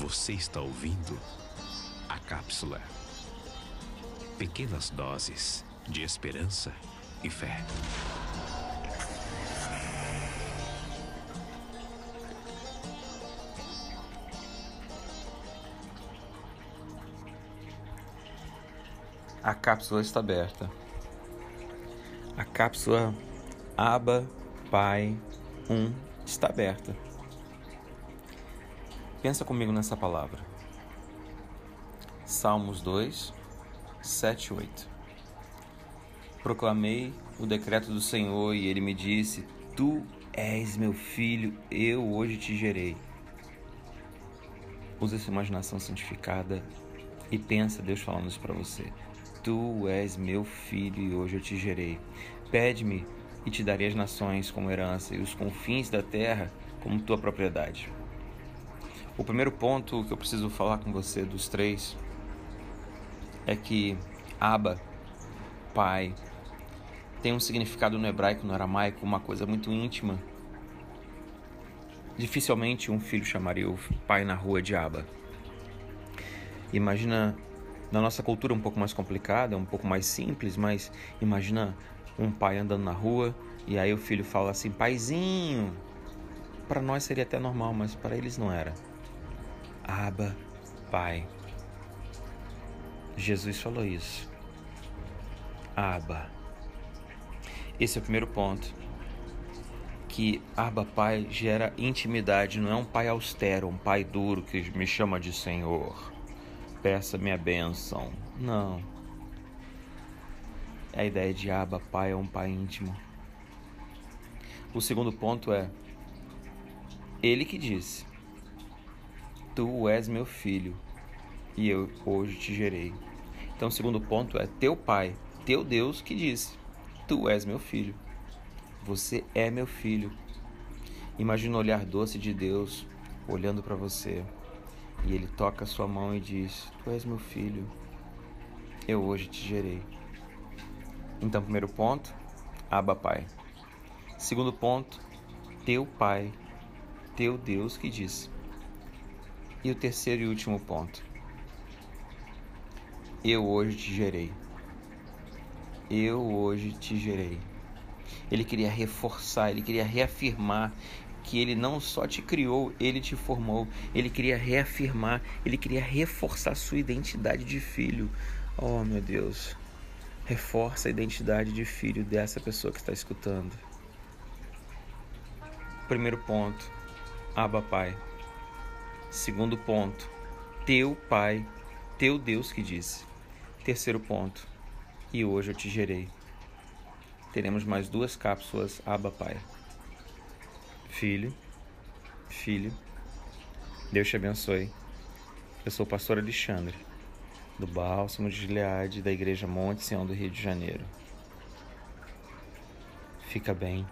Você está ouvindo a cápsula. Pequenas doses de esperança e fé. A cápsula está aberta. A cápsula Aba Pai 1 está aberta. Pensa comigo nessa palavra. Salmos 2, 7 e 8. Proclamei o decreto do Senhor e ele me disse: Tu és meu filho, eu hoje te gerei. Usa essa imaginação santificada e pensa Deus falando isso para você. Tu és meu filho e hoje eu te gerei. Pede-me e te darei as nações como herança e os confins da terra como tua propriedade. O primeiro ponto que eu preciso falar com você dos três é que Abba, pai, tem um significado no hebraico, no aramaico, uma coisa muito íntima. Dificilmente um filho chamaria o pai na rua de Abba. Imagina, na nossa cultura um pouco mais complicada, um pouco mais simples, mas imagina um pai andando na rua e aí o filho fala assim: paizinho. Para nós seria até normal, mas para eles não era. Aba, Pai. Jesus falou isso. Aba. Esse é o primeiro ponto. Que Aba Pai gera intimidade, não é um pai austero, um pai duro que me chama de Senhor. Peça minha bênção. Não. A ideia de Aba Pai é um pai íntimo. O segundo ponto é ele que disse: Tu és meu filho, e eu hoje te gerei. Então, o segundo ponto é teu pai, teu Deus que disse: Tu és meu filho. Você é meu filho. Imagina o olhar doce de Deus olhando para você e ele toca a sua mão e diz: Tu és meu filho. Eu hoje te gerei. Então, primeiro ponto, Aba Pai. Segundo ponto, teu Pai, teu Deus que disse. E o terceiro e último ponto. Eu hoje te gerei. Eu hoje te gerei. Ele queria reforçar, ele queria reafirmar que ele não só te criou, ele te formou. Ele queria reafirmar, ele queria reforçar sua identidade de filho. Oh, meu Deus. Reforça a identidade de filho dessa pessoa que está escutando. Primeiro ponto, Abba Pai. Segundo ponto, teu Pai, teu Deus que disse. Terceiro ponto, e hoje eu te gerei. Teremos mais duas cápsulas Abba Pai. Filho, filho, Deus te abençoe. Eu sou o pastor Alexandre, do Bálsamo de Gileade, da Igreja Monte Sião do Rio de Janeiro. Fica bem.